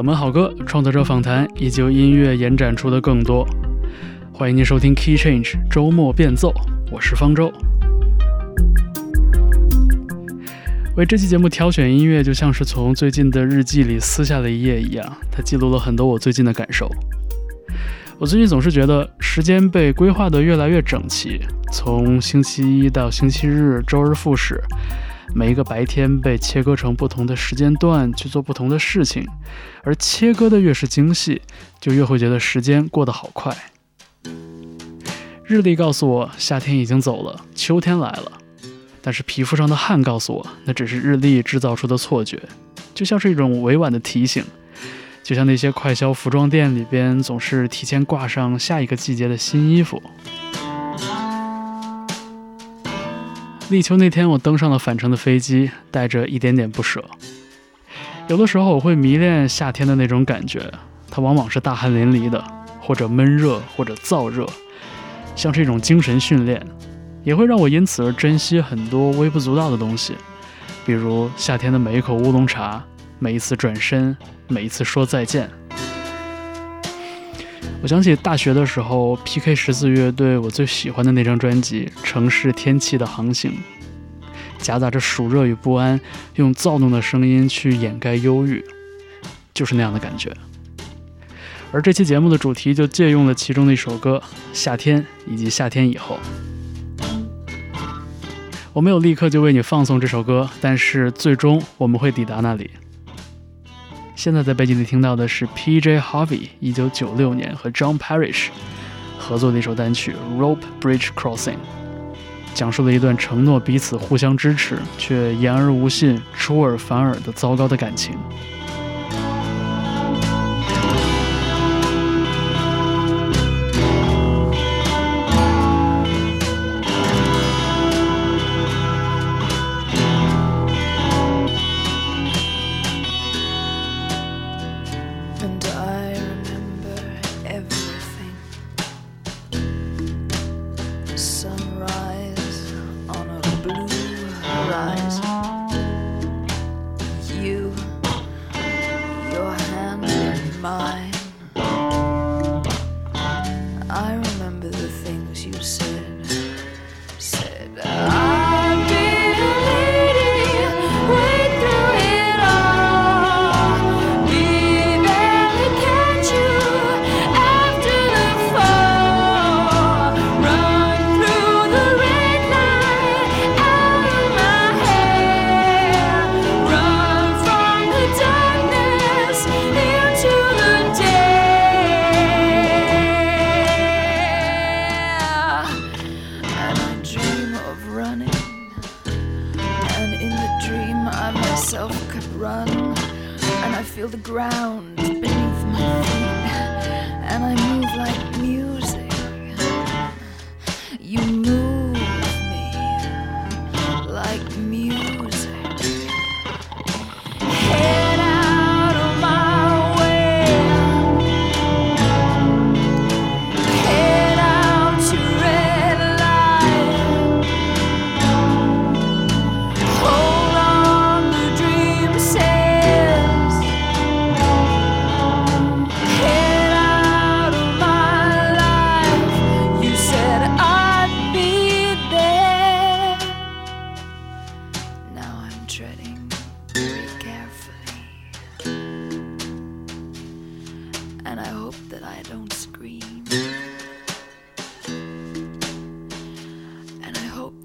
冷门好歌、创作者访谈，以及音乐延展出的更多。欢迎您收听 Key Change 周末变奏，我是方舟。为这期节目挑选音乐，就像是从最近的日记里撕下了一页一样，它记录了很多我最近的感受。我最近总是觉得时间被规划得越来越整齐，从星期一到星期日，周而复始。每一个白天被切割成不同的时间段去做不同的事情，而切割的越是精细，就越会觉得时间过得好快。日历告诉我夏天已经走了，秋天来了，但是皮肤上的汗告诉我，那只是日历制造出的错觉，就像是一种委婉的提醒，就像那些快消服装店里边总是提前挂上下一个季节的新衣服。立秋那天，我登上了返程的飞机，带着一点点不舍。有的时候，我会迷恋夏天的那种感觉，它往往是大汗淋漓的，或者闷热，或者燥热，像是一种精神训练，也会让我因此而珍惜很多微不足道的东西，比如夏天的每一口乌龙茶，每一次转身，每一次说再见。我想起大学的时候，P.K. 十四乐队我最喜欢的那张专辑《城市天气的航行》，夹杂着暑热与不安，用躁动的声音去掩盖忧郁，就是那样的感觉。而这期节目的主题就借用了其中的一首歌《夏天》以及《夏天以后》。我没有立刻就为你放送这首歌，但是最终我们会抵达那里。现在在背景里听到的是 P.J. Harvey 一九九六年和 John Parrish 合作的一首单曲《Rope Bridge Crossing》，讲述了一段承诺彼此互相支持，却言而无信、出尔反尔的糟糕的感情。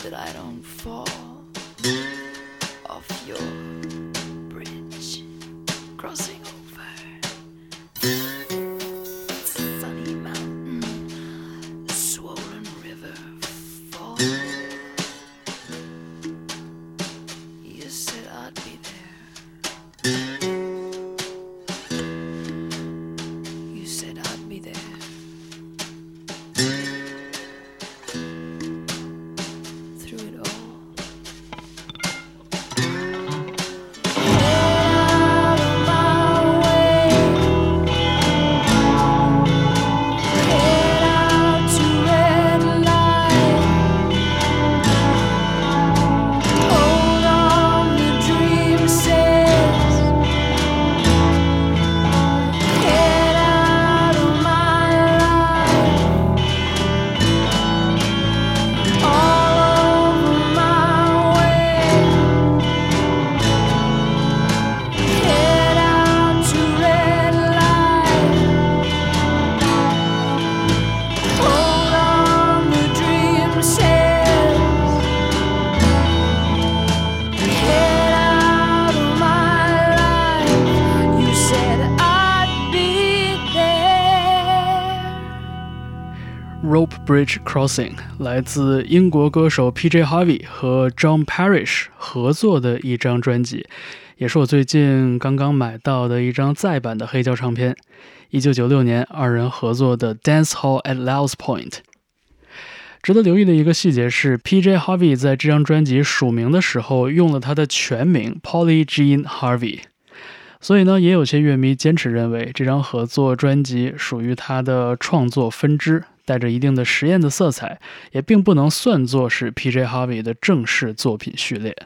that I don't fall off your Bridge Crossing，来自英国歌手 P.J. Harvey 和 John Parish 合作的一张专辑，也是我最近刚刚买到的一张再版的黑胶唱片。一九九六年，二人合作的《Dance Hall at Laos Point》。值得留意的一个细节是，P.J. Harvey 在这张专辑署名的时候用了他的全名 Polly Jean Harvey，所以呢，也有些乐迷坚持认为这张合作专辑属于他的创作分支，带着一定的实验的色彩，也并不能算作是 P.J. Harvey 的正式作品序列。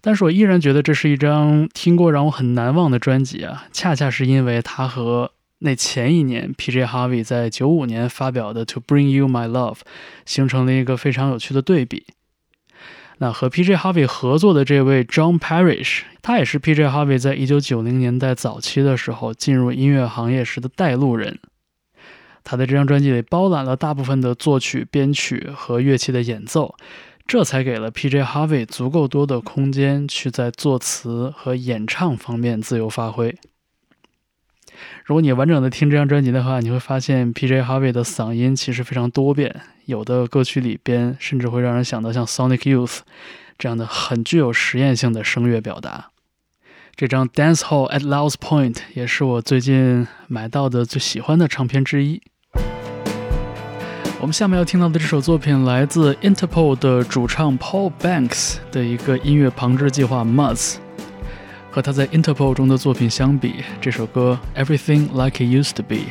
但是我依然觉得这是一张听过让我很难忘的专辑啊，恰恰是因为它和那前一年，P.J. Harvey 在九五年发表的《To Bring You My Love》形成了一个非常有趣的对比。那和 P.J. Harvey 合作的这位 John Parrish，他也是 P.J. Harvey 在一九九零年代早期的时候进入音乐行业时的带路人。他在这张专辑里包揽了大部分的作曲、编曲和乐器的演奏，这才给了 P.J. Harvey 足够多的空间去在作词和演唱方面自由发挥。如果你完整的听这张专辑的话，你会发现 P.J. Harvey 的嗓音其实非常多变，有的歌曲里边甚至会让人想到像 Sonic Youth 这样的很具有实验性的声乐表达。这张 Dance Hall at Laos Point 也是我最近买到的最喜欢的唱片之一。我们下面要听到的这首作品来自 Interpol 的主唱 Paul Banks 的一个音乐旁支计划 Muzz。和他在 Interpol 中的作品相比，这首歌 Everything Like It Used to Be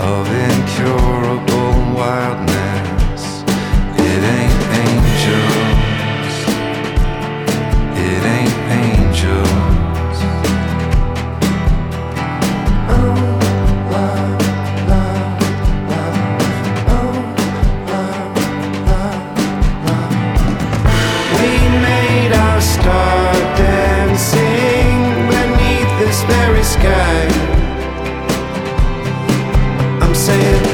of incurable wildness. It ain't angels, it ain't angels. Oh. Oh. We made our dancing beneath this very sky. I'm saying,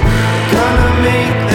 gonna make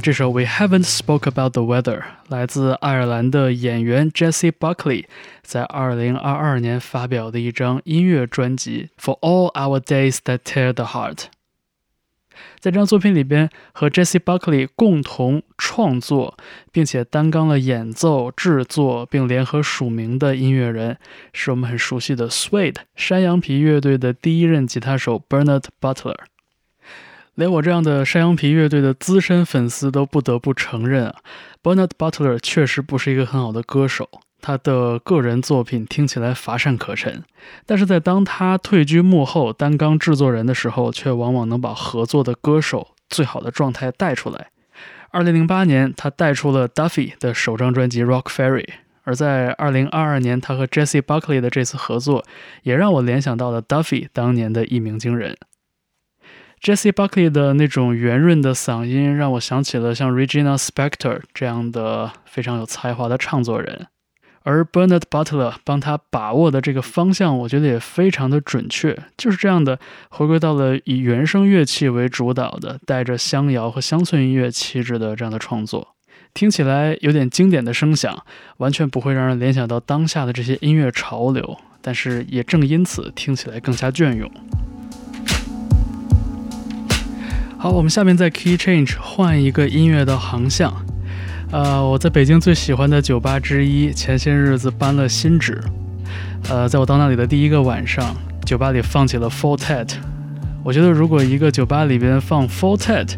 这首《We Haven't Spoke About the Weather》来自爱尔兰的演员 Jessie Buckley 在2022年发表的一张音乐专辑《For All Our Days That Tear the Heart》。在这张作品里边，和 Jessie Buckley 共同创作并且担纲了演奏、制作，并联合署名的音乐人，是我们很熟悉的 Suede 山羊皮乐队的第一任吉他手 Bernard Butler。连我这样的山羊皮乐队的资深粉丝都不得不承认啊，Bernard Butler 确实不是一个很好的歌手。他的个人作品听起来乏善可陈，但是在当他退居幕后担纲制作人的时候，却往往能把合作的歌手最好的状态带出来。二零零八年，他带出了 Duffy 的首张专辑《Rock Ferry》，而在二零二二年，他和 Jessie Buckley 的这次合作，也让我联想到了 Duffy 当年的一鸣惊人。Jesse Buckley 的那种圆润的嗓音，让我想起了像 Regina Spektor 这样的非常有才华的唱作人。而 Bernard Butler 帮他把握的这个方向，我觉得也非常的准确，就是这样的回归到了以原声乐器为主导的，带着乡谣和乡村音乐气质的这样的创作，听起来有点经典的声响，完全不会让人联想到当下的这些音乐潮流，但是也正因此听起来更加隽永。好，我们下面在 Key Change 换一个音乐的航向。呃，我在北京最喜欢的酒吧之一，前些日子搬了新址。呃，在我到那里的第一个晚上，酒吧里放起了 Full Tet。我觉得，如果一个酒吧里边放 Full Tet，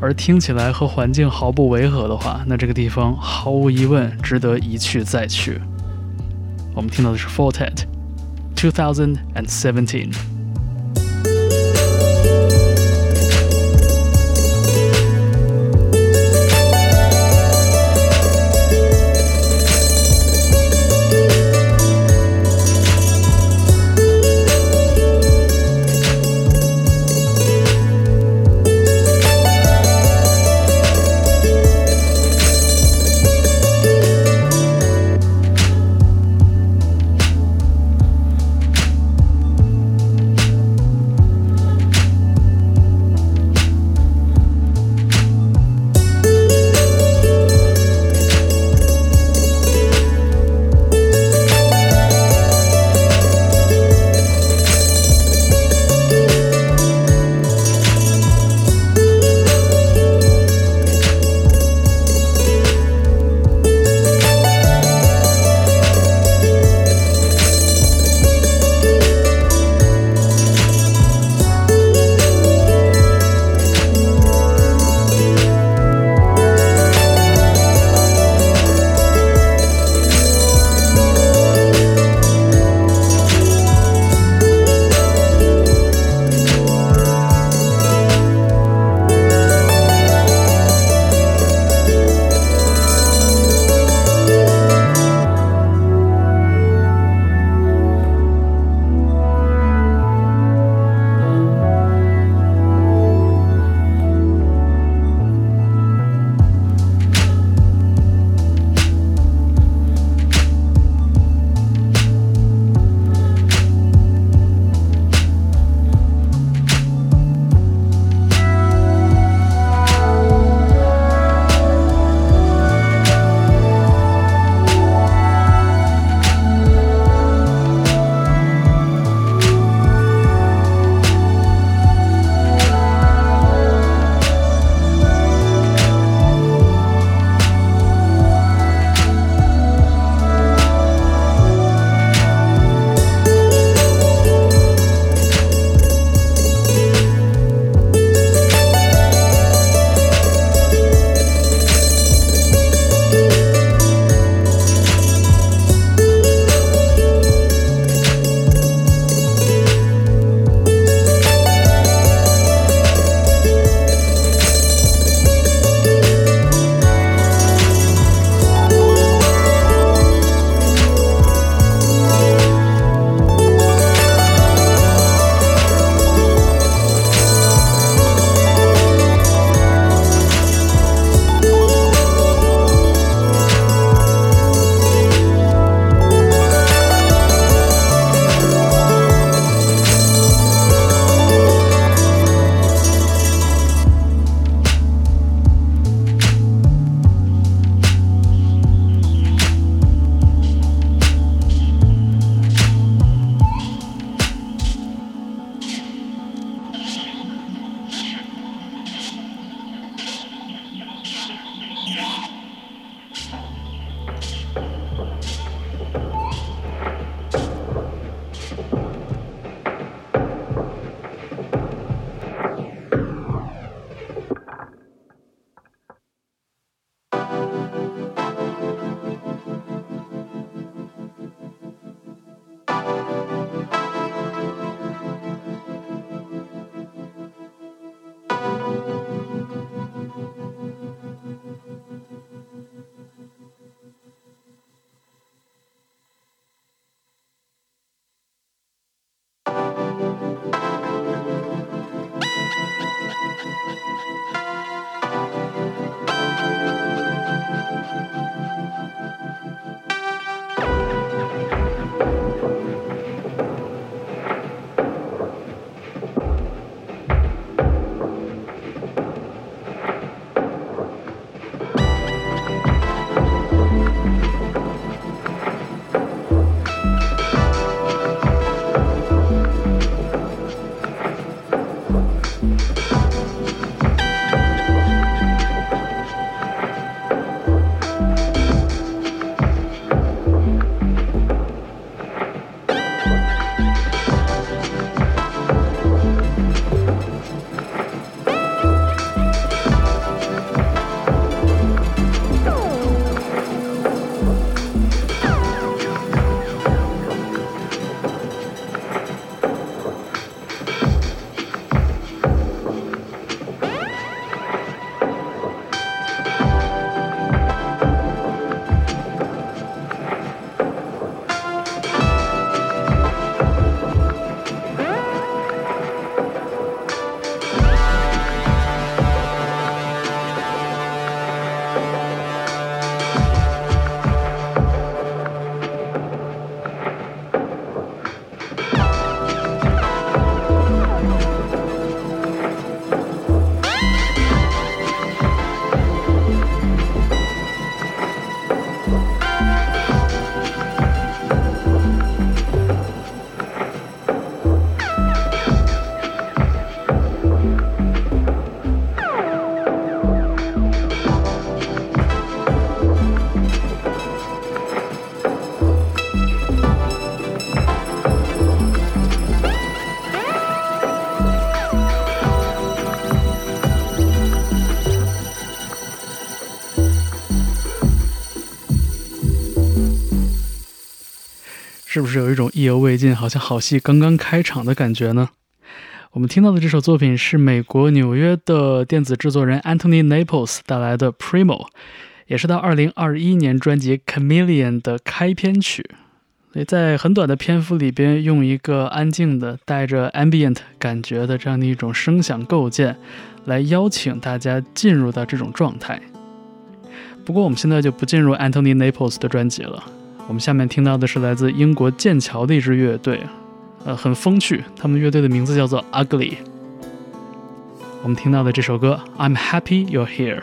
而听起来和环境毫不违和的话，那这个地方毫无疑问值得一去再去。我们听到的是 Full Tet，Two Thousand and Seventeen。2017是不是有一种意犹未尽，好像好戏刚刚开场的感觉呢？我们听到的这首作品是美国纽约的电子制作人 Anthony Naples 带来的《Primo》，也是他2021年专辑《Chameleon》的开篇曲。所以在很短的篇幅里边，用一个安静的、带着 ambient 感觉的这样的一种声响构建，来邀请大家进入到这种状态。不过我们现在就不进入 Anthony Naples 的专辑了。我们下面听到的是来自英国剑桥的一支乐队，呃，很风趣。他们乐队的名字叫做 Ugly。我们听到的这首歌《I'm Happy You're Here》。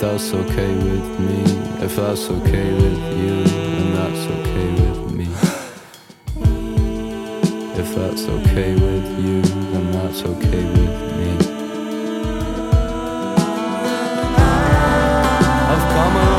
But that's okay with me, if that's okay with you, then that's okay with me. If that's okay with you, then that's okay with me. I've come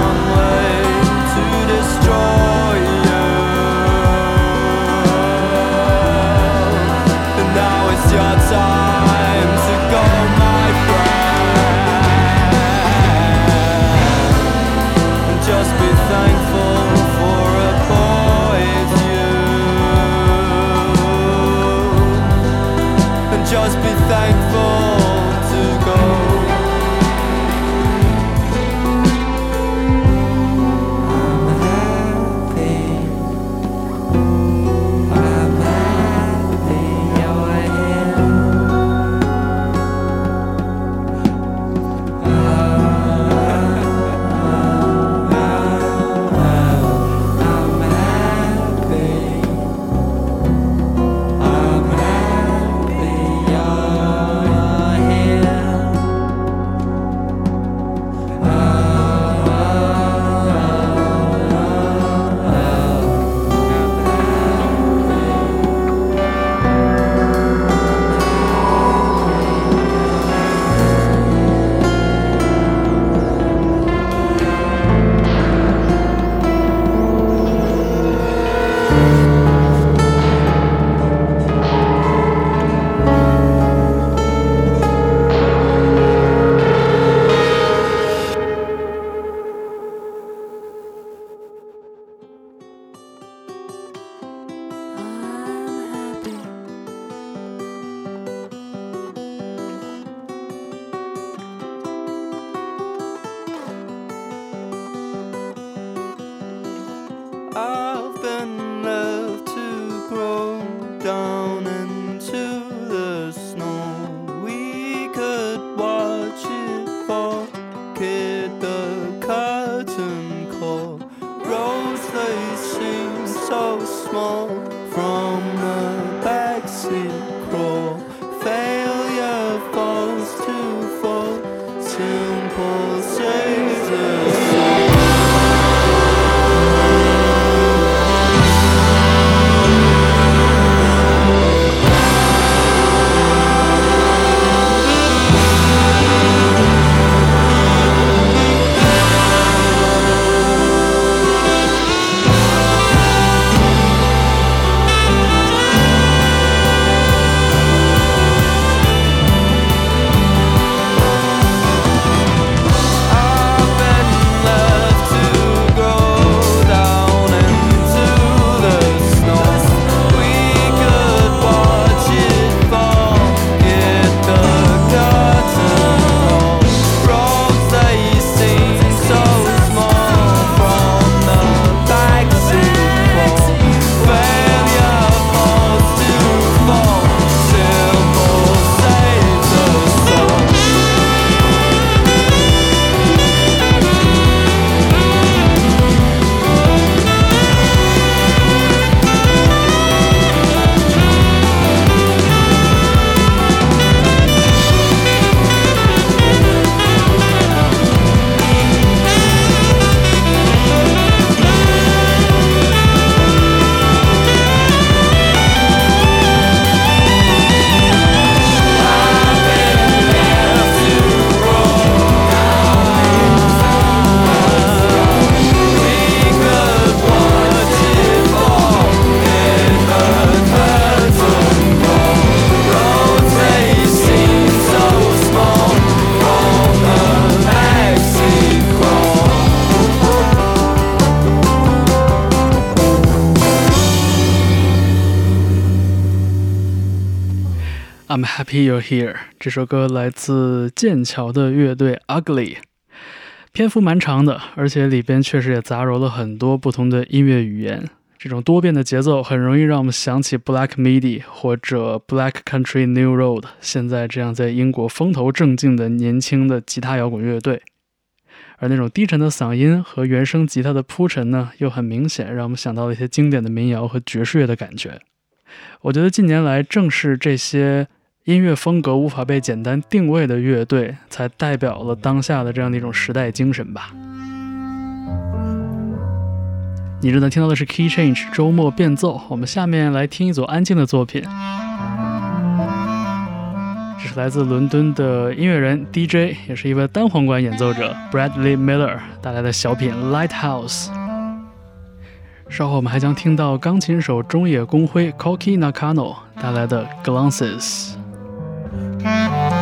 Oh. I'm happy you're here。这首歌来自剑桥的乐队 Ugly，篇幅蛮长的，而且里边确实也杂糅了很多不同的音乐语言。这种多变的节奏很容易让我们想起 Black Midi 或者 Black Country New Road，现在这样在英国风头正劲的年轻的吉他摇滚乐队。而那种低沉的嗓音和原声吉他的铺陈呢，又很明显让我们想到了一些经典的民谣和爵士乐的感觉。我觉得近年来正是这些音乐风格无法被简单定位的乐队，才代表了当下的这样的一种时代精神吧。你正在听到的是 Key Change 周末变奏，我们下面来听一组安静的作品。这是来自伦敦的音乐人 DJ，也是一位单簧管演奏者 Bradley Miller 带来的小品《Lighthouse》。稍后我们还将听到钢琴手中野公辉 Koki Nakano 带来的《Glances》。Thank you.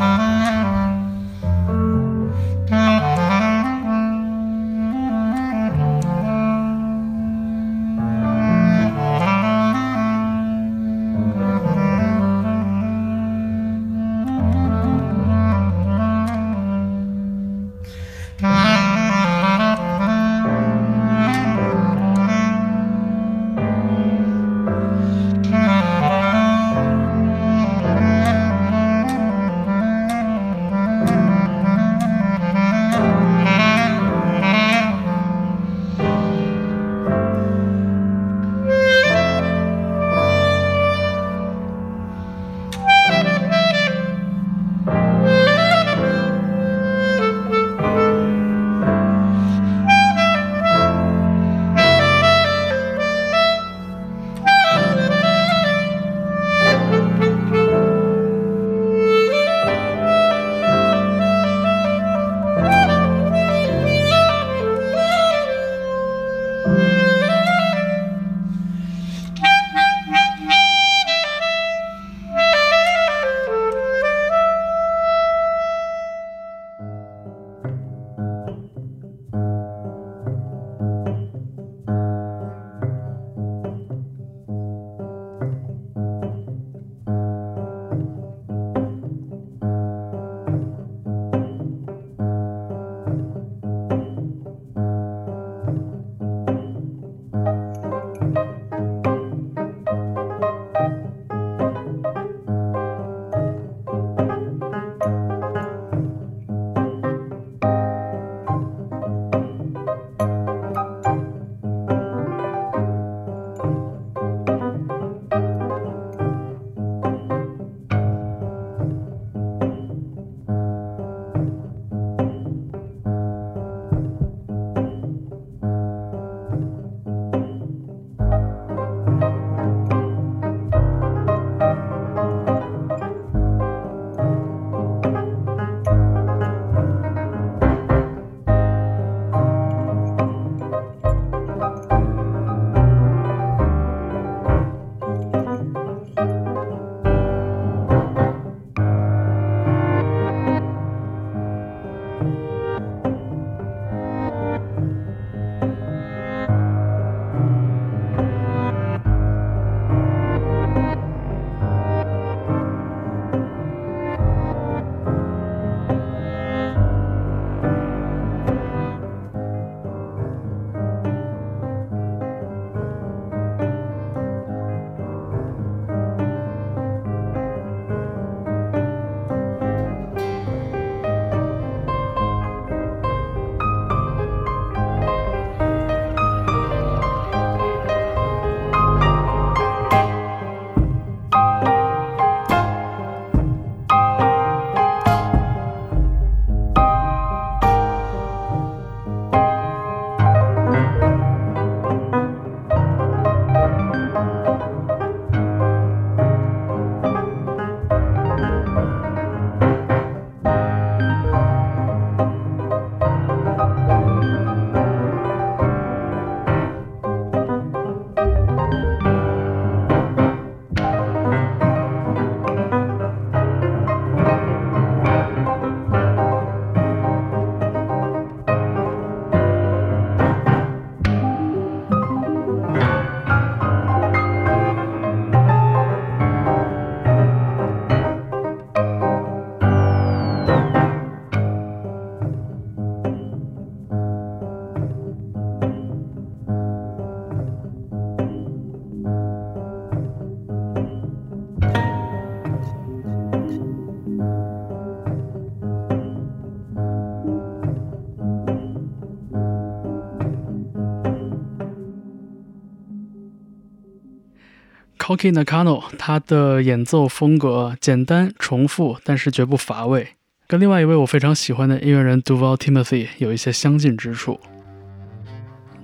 Koki Nakano，他的演奏风格简单重复，但是绝不乏味，跟另外一位我非常喜欢的音乐人 Duval Timothy 有一些相近之处。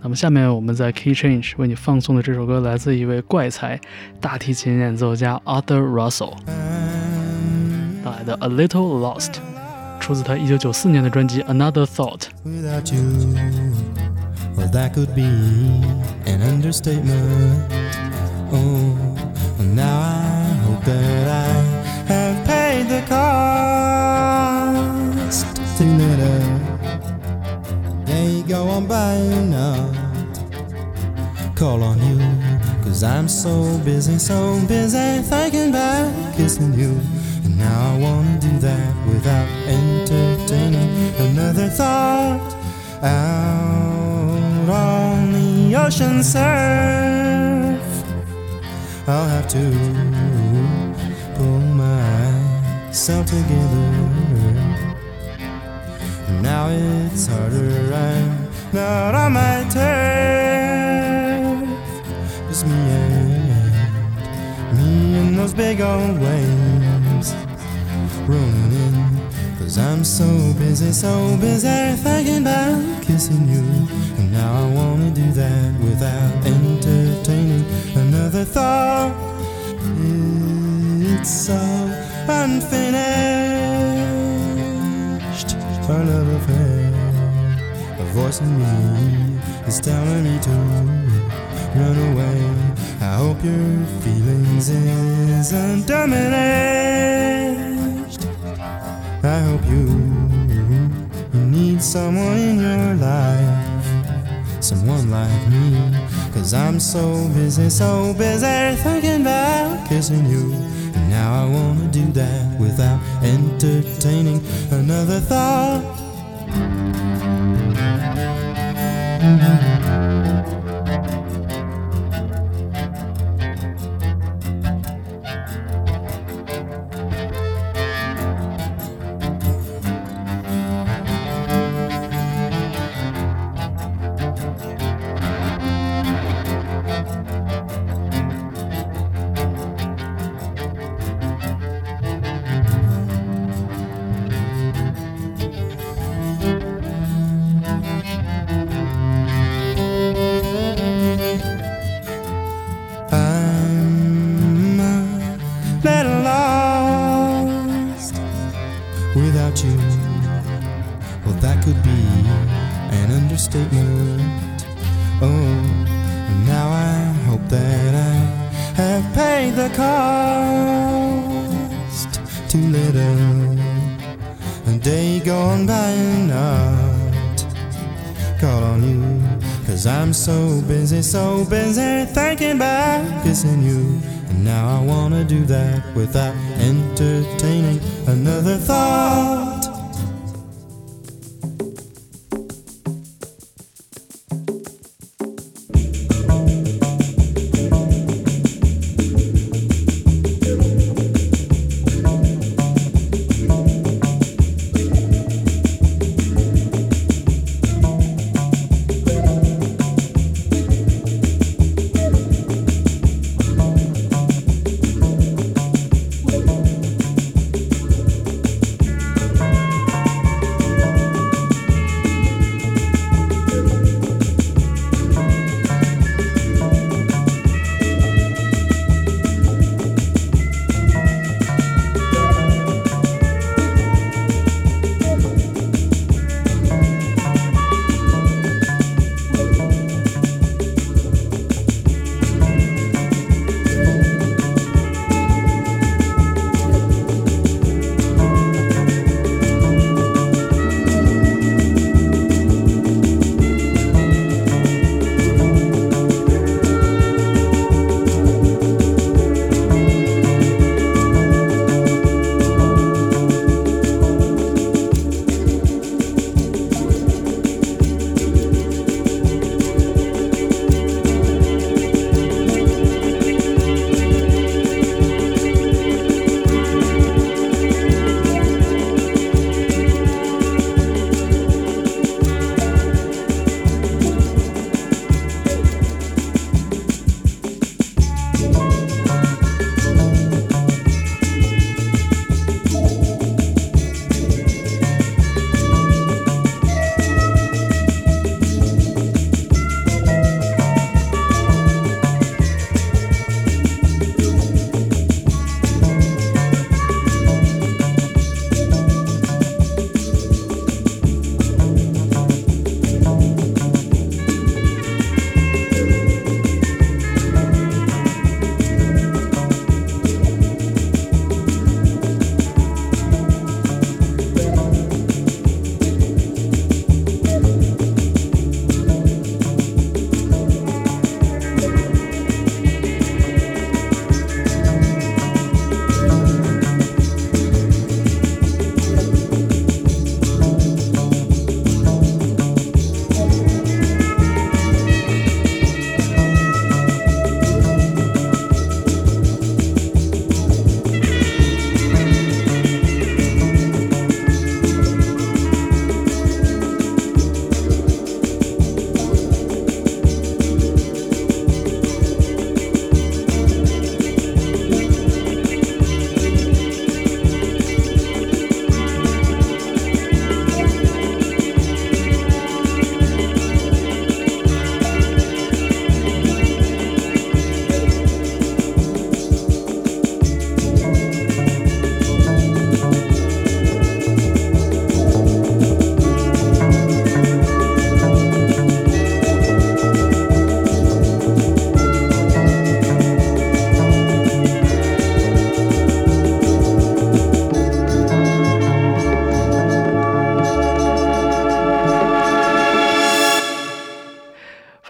那么下面我们在 Key Change 为你放送的这首歌来自一位怪才大提琴演奏家 Arthur Russell 带来的 A Little Lost，出自他1994年的专辑 Another Thought。without you. Well, that could be an understatement. Oh, that I have paid the cost you go on by now. Call on you, cause I'm so busy, so busy thinking about kissing you. And now I wanna do that without entertaining another thought out on the ocean surf. I'll have to myself together. Now it's harder, I'm not on my turf. Just me and me and those big old waves rolling in. Cause I'm so busy, so busy thinking about kissing you. And now I wanna do that without entertaining another thought. It's so unfinished. Our love affair. A voice in me is telling me to run away. I hope your feelings isn't diminished. I hope you, you need someone in your life, someone like me. Cause I'm so busy, so busy thinking about kissing you. Now I wanna do that without entertaining another thought. So busy, so busy thinking about kissing you. And now I wanna do that without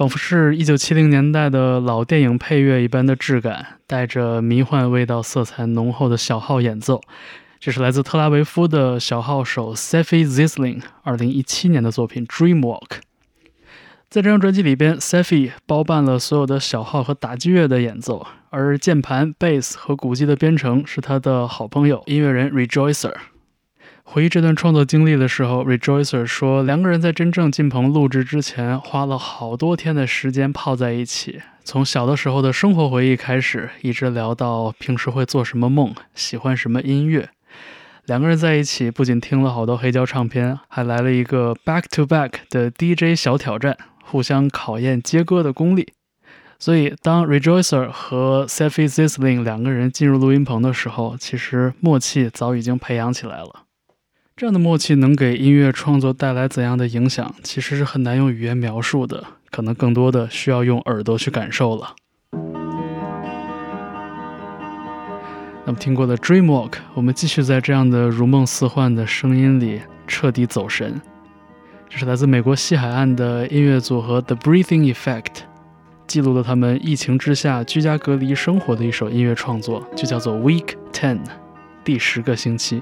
仿佛是一九七零年代的老电影配乐一般的质感，带着迷幻味道、色彩浓厚的小号演奏。这是来自特拉维夫的小号手 Sefi Zisling 二零一七年的作品《Dreamwalk》。在这张专辑里边，Seffi 包办了所有的小号和打击乐的演奏，而键盘、贝斯和鼓机的编程是他的好朋友音乐人 Rejoicer。回忆这段创作经历的时候，Rejoicer 说，两个人在真正进棚录制之前，花了好多天的时间泡在一起，从小的时候的生活回忆开始，一直聊到平时会做什么梦，喜欢什么音乐。两个人在一起，不仅听了好多黑胶唱片，还来了一个 back to back 的 DJ 小挑战，互相考验接歌的功力。所以，当 Rejoicer 和 Seffi Zisling 两个人进入录音棚的时候，其实默契早已经培养起来了。这样的默契能给音乐创作带来怎样的影响，其实是很难用语言描述的，可能更多的需要用耳朵去感受了。那么，听过了《Dreamwalk》，我们继续在这样的如梦似幻的声音里彻底走神。这是来自美国西海岸的音乐组合 The Breathing Effect，记录了他们疫情之下居家隔离生活的一首音乐创作，就叫做《Week Ten》，第十个星期。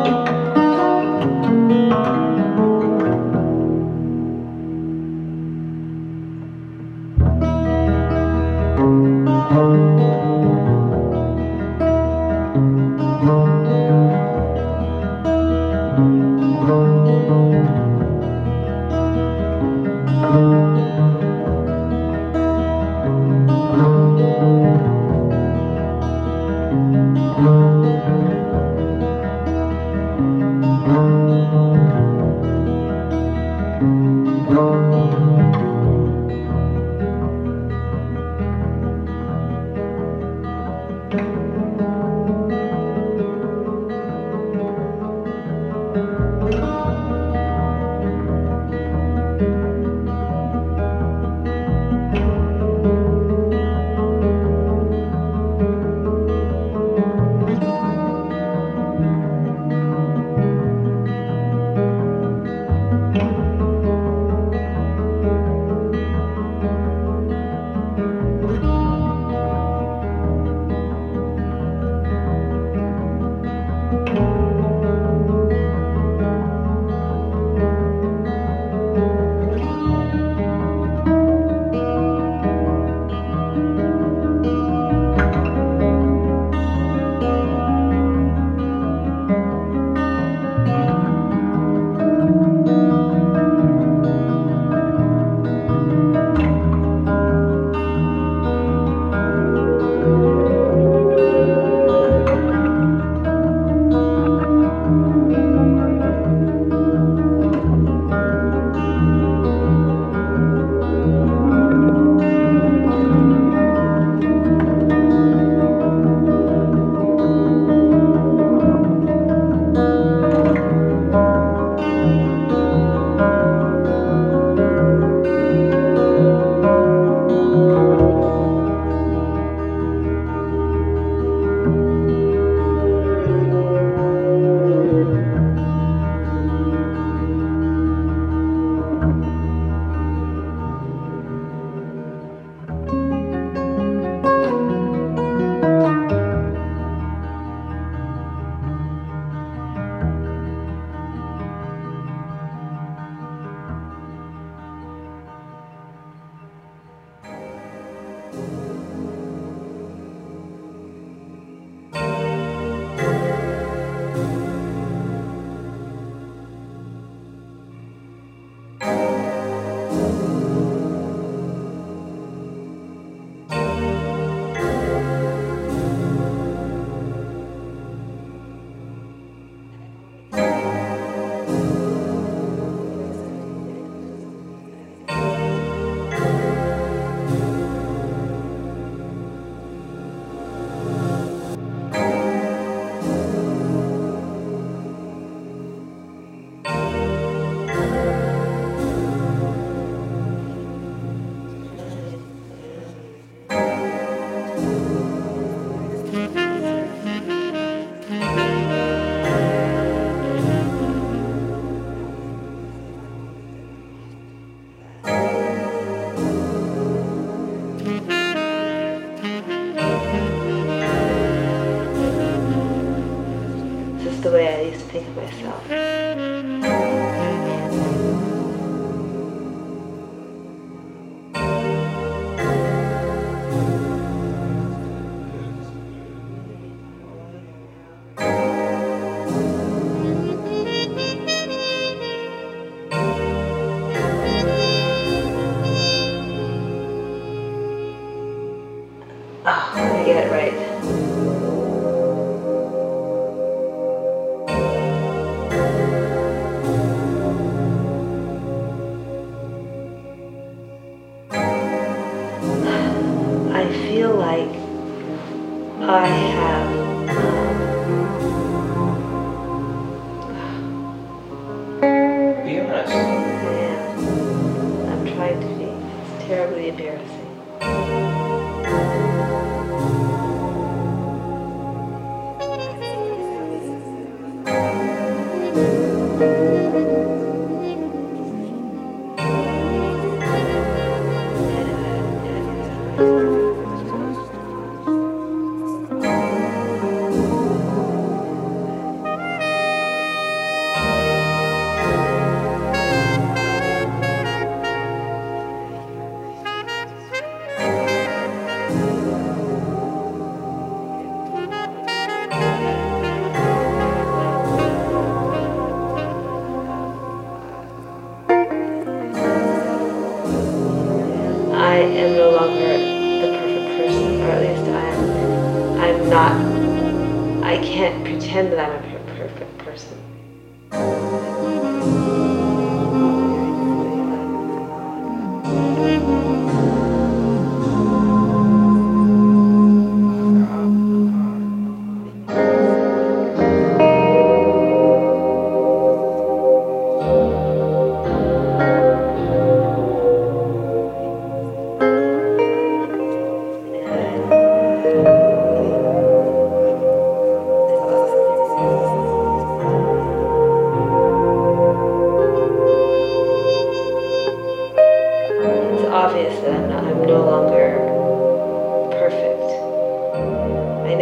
Oh, let me get it right.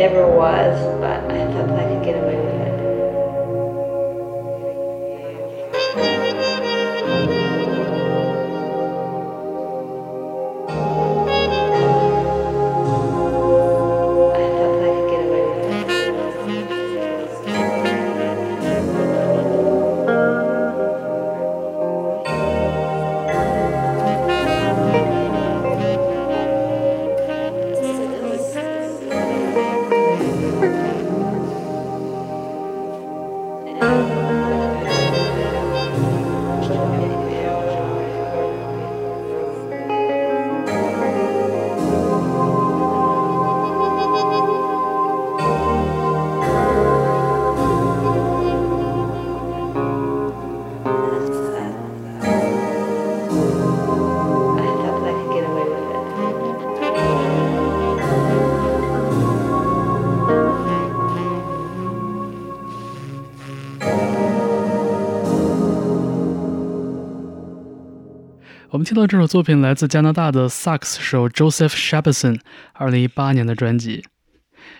I never was, but I thought that I could get away with it. 听到这首作品来自加拿大的萨克斯手 Joseph Shabason，二零一八年的专辑。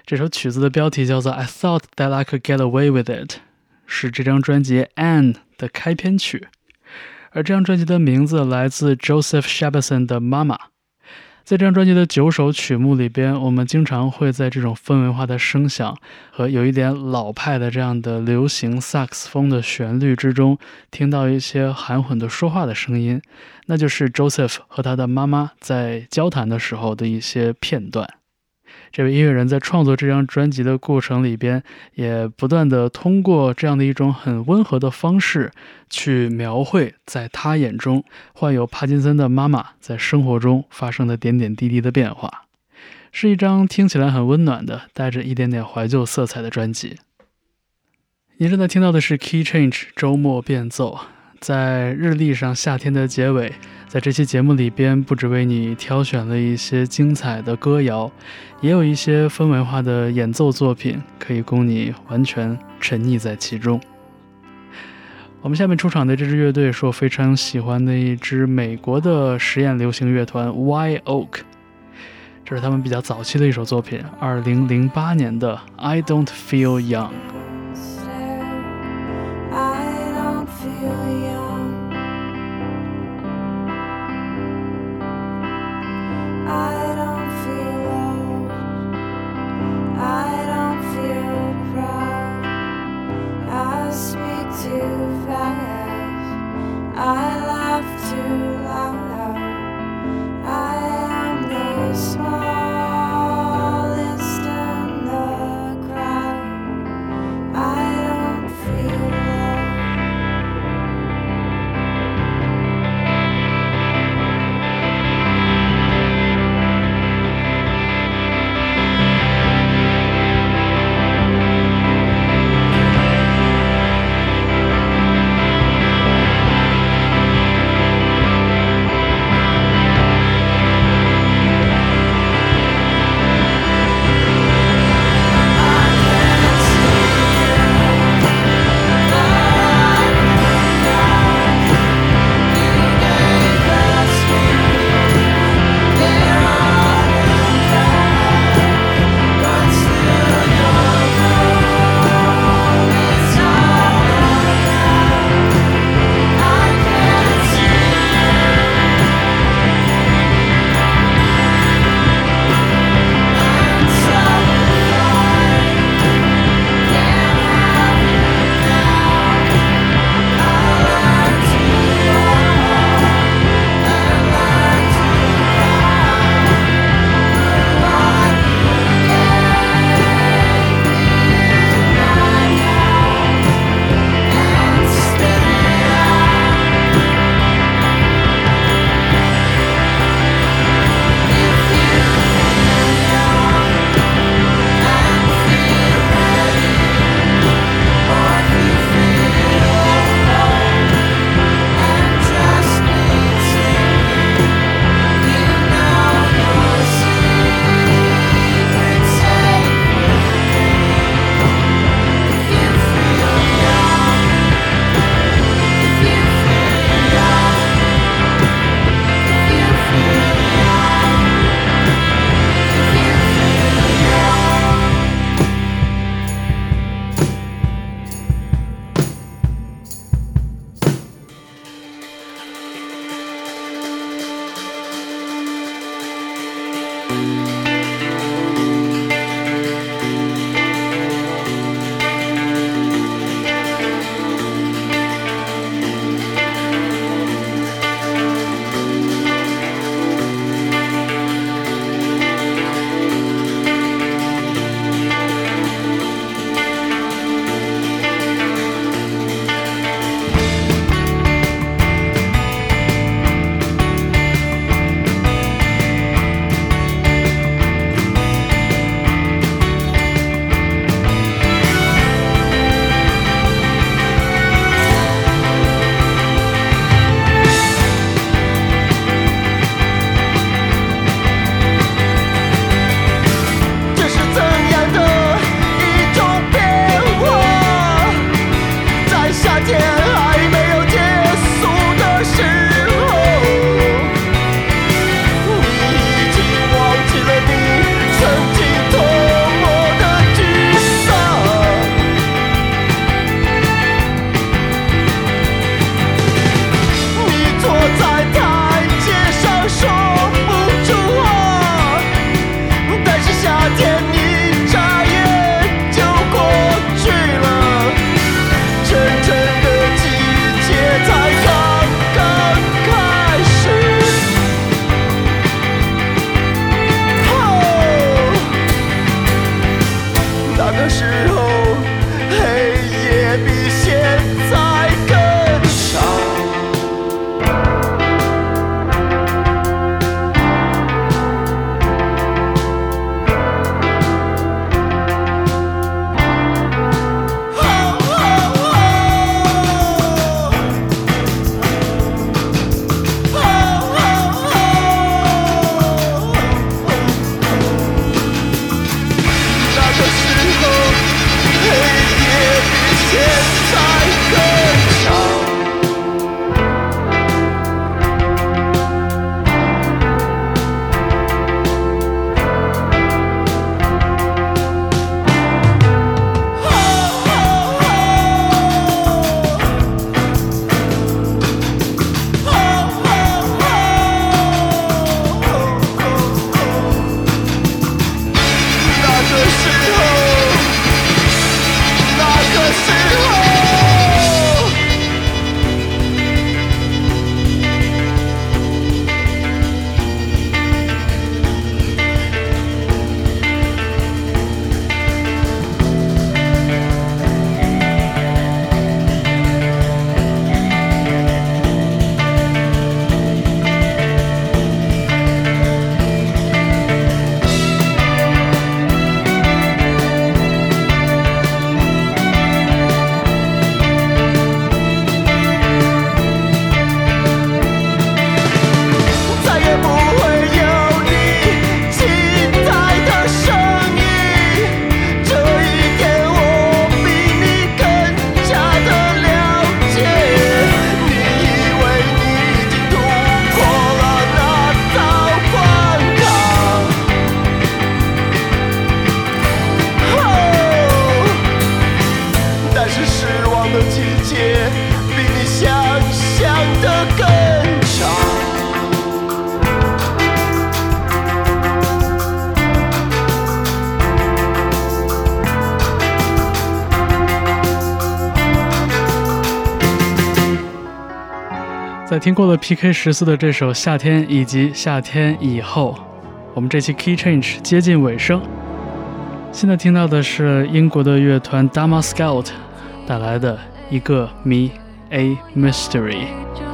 这首曲子的标题叫做《I Thought That I Could Get Away with It》，是这张专辑《Ann》的开篇曲。而这张专辑的名字来自 Joseph Shabason 的妈妈。在这张专辑的九首曲目里边，我们经常会在这种氛围化的声响和有一点老派的这样的流行萨克斯风的旋律之中，听到一些含混的说话的声音，那就是 Joseph 和他的妈妈在交谈的时候的一些片段。这位音乐人在创作这张专辑的过程里边，也不断的通过这样的一种很温和的方式，去描绘在他眼中患有帕金森的妈妈在生活中发生的点点滴滴的变化，是一张听起来很温暖的、带着一点点怀旧色彩的专辑。您正在听到的是 Key Change 周末变奏，在日历上夏天的结尾，在这期节目里边，不只为你挑选了一些精彩的歌谣，也有一些氛围化的演奏作品，可以供你完全沉溺在其中。我们下面出场的这支乐队是我非常喜欢的一支美国的实验流行乐团 Y Oak，这是他们比较早期的一首作品，二零零八年的《I Don't Feel Young》。听过了 PK 十四的这首《夏天》以及《夏天以后》，我们这期 Key Change 接近尾声。现在听到的是英国的乐团 Dama Scout 带来的一个谜 A Mystery。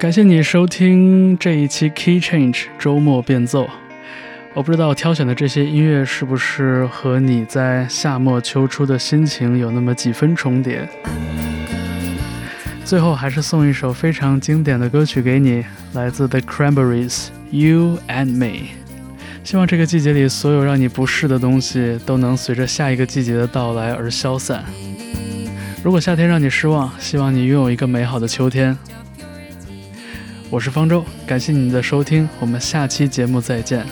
感谢你收听这一期 Key Change 周末变奏。我不知道挑选的这些音乐是不是和你在夏末秋初的心情有那么几分重叠。最后还是送一首非常经典的歌曲给你，来自 The Cranberries，《You and Me》。希望这个季节里所有让你不适的东西都能随着下一个季节的到来而消散。如果夏天让你失望，希望你拥有一个美好的秋天。我是方舟，感谢你的收听，我们下期节目再见。